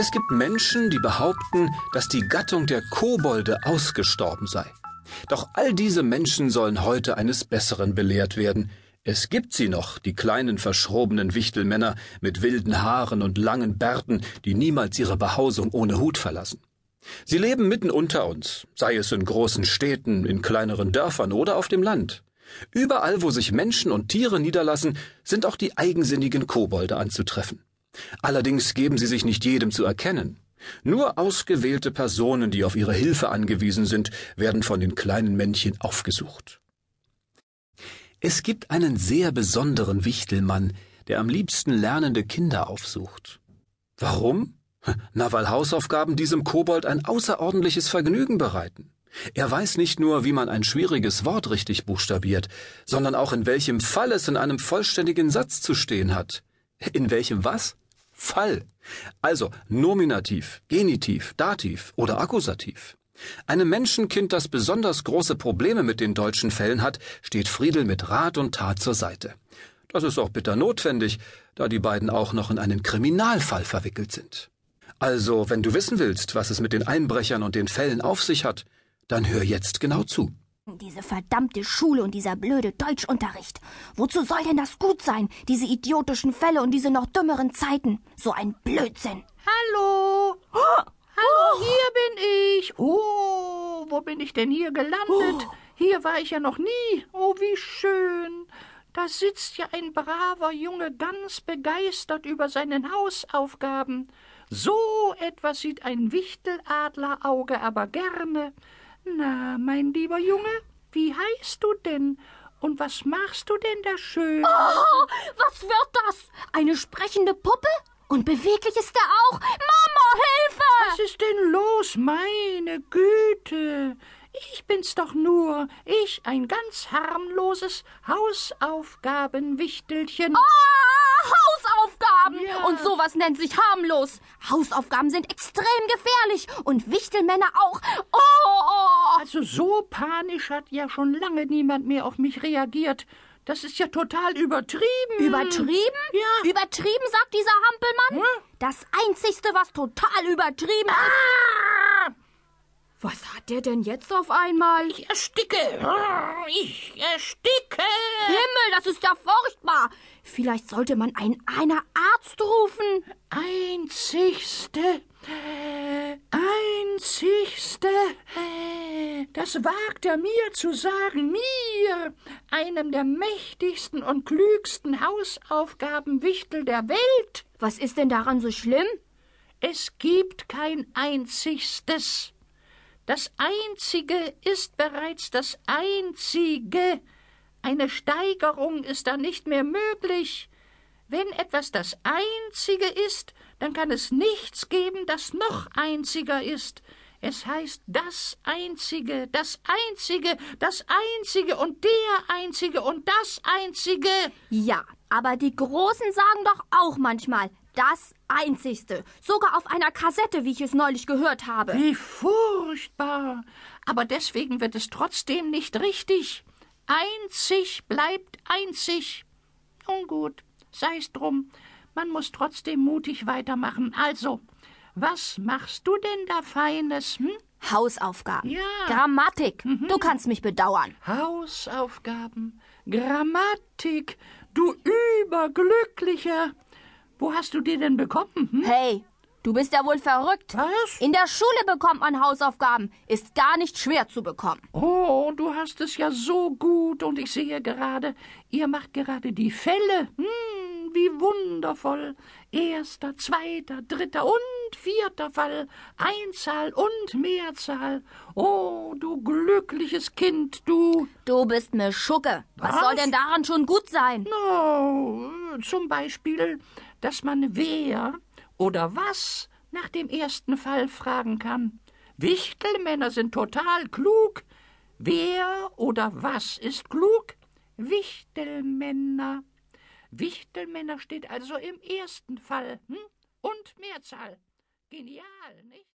Es gibt Menschen, die behaupten, dass die Gattung der Kobolde ausgestorben sei. Doch all diese Menschen sollen heute eines Besseren belehrt werden. Es gibt sie noch, die kleinen verschrobenen Wichtelmänner mit wilden Haaren und langen Bärten, die niemals ihre Behausung ohne Hut verlassen. Sie leben mitten unter uns, sei es in großen Städten, in kleineren Dörfern oder auf dem Land. Überall, wo sich Menschen und Tiere niederlassen, sind auch die eigensinnigen Kobolde anzutreffen. Allerdings geben sie sich nicht jedem zu erkennen. Nur ausgewählte Personen, die auf ihre Hilfe angewiesen sind, werden von den kleinen Männchen aufgesucht. Es gibt einen sehr besonderen Wichtelmann, der am liebsten lernende Kinder aufsucht. Warum? Na, weil Hausaufgaben diesem Kobold ein außerordentliches Vergnügen bereiten. Er weiß nicht nur, wie man ein schwieriges Wort richtig buchstabiert, sondern auch in welchem Fall es in einem vollständigen Satz zu stehen hat. In welchem was? Fall. Also Nominativ, Genitiv, Dativ oder Akkusativ. Einem Menschenkind, das besonders große Probleme mit den deutschen Fällen hat, steht Friedel mit Rat und Tat zur Seite. Das ist auch bitter notwendig, da die beiden auch noch in einen Kriminalfall verwickelt sind. Also, wenn du wissen willst, was es mit den Einbrechern und den Fällen auf sich hat, dann hör jetzt genau zu. Diese verdammte Schule und dieser blöde Deutschunterricht. Wozu soll denn das gut sein? Diese idiotischen Fälle und diese noch dümmeren Zeiten. So ein Blödsinn. Hallo. Oh, Hallo, hier bin ich. Oh, wo bin ich denn hier gelandet? Oh. Hier war ich ja noch nie. Oh, wie schön. Da sitzt ja ein braver Junge ganz begeistert über seinen Hausaufgaben. So etwas sieht ein Wichteladlerauge aber gerne. Na, mein lieber Junge, wie heißt du denn? Und was machst du denn da schön? Oh, was wird das? Eine sprechende Puppe? Und beweglich ist er auch. Mama, Hilfe! Was ist denn los? Meine Güte. Ich bin's doch nur. Ich, ein ganz harmloses Hausaufgabenwichtelchen. Oh, Hausaufgaben! Ja. Sowas nennt sich harmlos. Hausaufgaben sind extrem gefährlich. Und Wichtelmänner auch. Oh, oh. Also so panisch hat ja schon lange niemand mehr auf mich reagiert. Das ist ja total übertrieben. Übertrieben? Ja. Übertrieben, sagt dieser Hampelmann? Hm? Das Einzigste, was total übertrieben ah! ist. Der denn jetzt auf einmal? Ich ersticke. Ich ersticke. Himmel, das ist ja furchtbar. Vielleicht sollte man einen einer Arzt rufen. Einzigste. Einzigste. Das wagt er mir zu sagen. Mir, einem der mächtigsten und klügsten Hausaufgabenwichtel der Welt. Was ist denn daran so schlimm? Es gibt kein einzigstes. Das Einzige ist bereits das Einzige. Eine Steigerung ist da nicht mehr möglich. Wenn etwas das Einzige ist, dann kann es nichts geben, das noch einziger ist. Es heißt das Einzige, das Einzige, das Einzige und der Einzige und das Einzige. Ja, aber die Großen sagen doch auch manchmal das Einzigste. Sogar auf einer Kassette, wie ich es neulich gehört habe. Wie furchtbar. Aber deswegen wird es trotzdem nicht richtig. Einzig bleibt einzig. Nun gut, sei's drum. Man muss trotzdem mutig weitermachen. Also, was machst du denn da Feines, hm? Hausaufgaben. Ja. Grammatik. Mhm. Du kannst mich bedauern. Hausaufgaben. Grammatik. Du Überglücklicher. Wo hast du die denn bekommen? Hm? Hey, du bist ja wohl verrückt. Was? In der Schule bekommt man Hausaufgaben. Ist gar nicht schwer zu bekommen. Oh, du hast es ja so gut und ich sehe gerade, ihr macht gerade die Fälle. Hm, wie wundervoll. Erster, zweiter, dritter und vierter Fall. Einzahl und Mehrzahl. Oh, du glückliches Kind, du. Du bist mir Schucke. Was, Was soll denn daran schon gut sein? Oh, zum Beispiel dass man wer oder was nach dem ersten Fall fragen kann. Wichtelmänner sind total klug. Wer oder was ist klug? Wichtelmänner. Wichtelmänner steht also im ersten Fall. Hm? Und Mehrzahl. Genial, nicht?